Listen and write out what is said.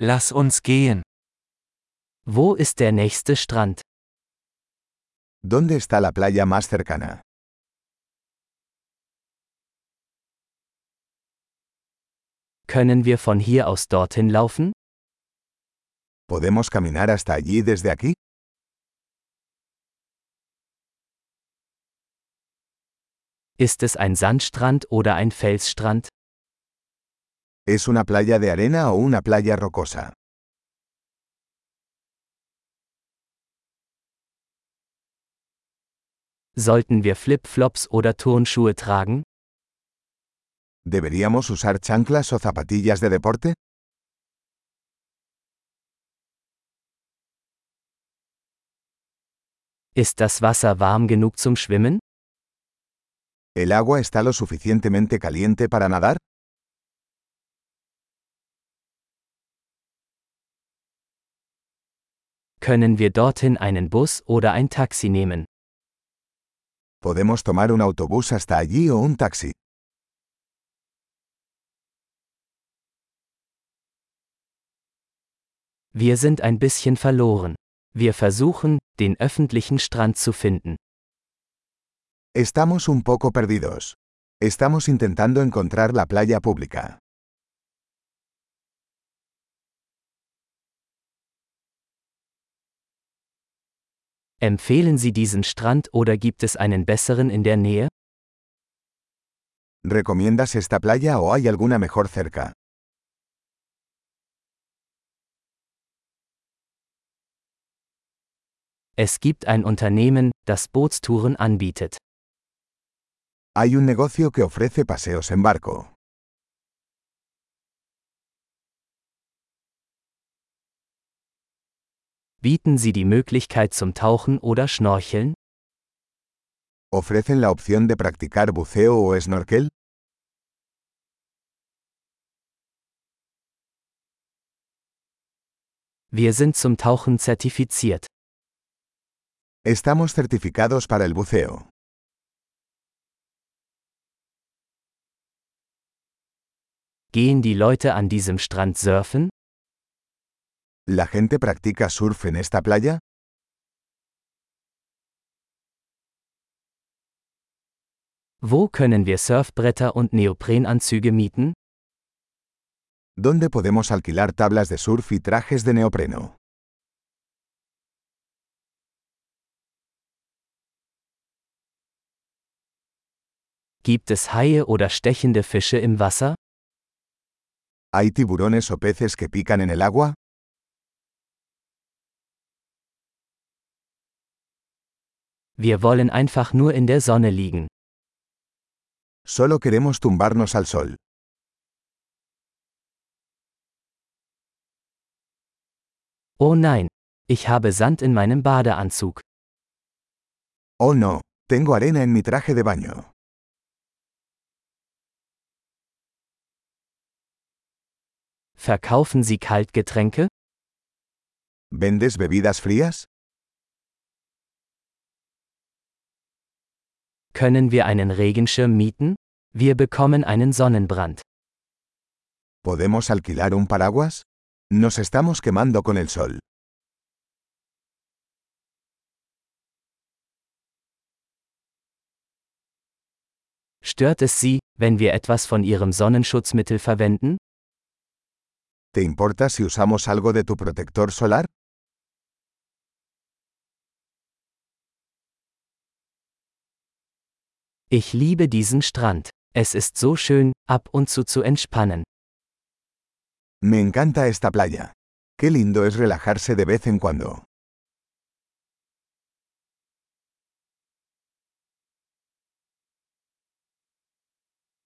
Lass uns gehen. Wo ist der nächste Strand? ¿Dónde está la playa más cercana? Können wir von hier aus dorthin laufen? ¿Podemos caminar hasta allí desde aquí? Ist es ein Sandstrand oder ein Felsstrand? ¿Es una playa de arena o una playa rocosa? Sollten wir Flip-Flops oder Turnschuhe tragen? ¿Deberíamos usar chanclas o zapatillas de deporte? Ist das Wasser warm genug zum Schwimmen? ¿El agua está lo suficientemente caliente para nadar? Können wir dorthin einen Bus oder ein Taxi nehmen? ¿Podemos tomar un autobús hasta allí o un taxi? Wir sind ein bisschen verloren. Wir versuchen, den öffentlichen Strand zu finden. Estamos un poco perdidos. Estamos intentando encontrar la playa pública. Empfehlen Sie diesen Strand oder gibt es einen besseren in der Nähe? ¿Recomiendas esta playa o hay alguna mejor cerca? Es gibt ein Unternehmen, das Bootstouren anbietet. Hay un negocio que ofrece paseos en barco. Bieten Sie die Möglichkeit zum Tauchen oder Schnorcheln? ¿Ofrecen la opción de practicar buceo o snorkel? Wir sind zum Tauchen zertifiziert. Estamos certificados para el buceo. Gehen die Leute an diesem Strand surfen? ¿La gente practica surf en esta playa? Wo können wir Surfbretter und Neoprenanzüge mieten? ¿Dónde podemos alquilar tablas de surf y trajes de neopreno? Gibt es Haie oder stechende Fische im Wasser? ¿Hay tiburones o peces que pican en el agua? Wir wollen einfach nur in der Sonne liegen. Solo queremos tumbarnos al sol. Oh nein, ich habe Sand in meinem Badeanzug. Oh no, tengo arena en mi traje de baño. Verkaufen Sie Kaltgetränke? ¿Vendes bebidas frías? Können wir einen Regenschirm mieten? Wir bekommen einen Sonnenbrand. ¿Podemos alquilar un paraguas? Nos estamos quemando con el sol. Stört es Sie, wenn wir etwas von Ihrem Sonnenschutzmittel verwenden? ¿Te importa si usamos algo de tu protector solar? Ich liebe diesen Strand. Es ist so schön, ab und zu zu entspannen. Me encanta esta playa. Qué lindo es relajarse de vez en cuando.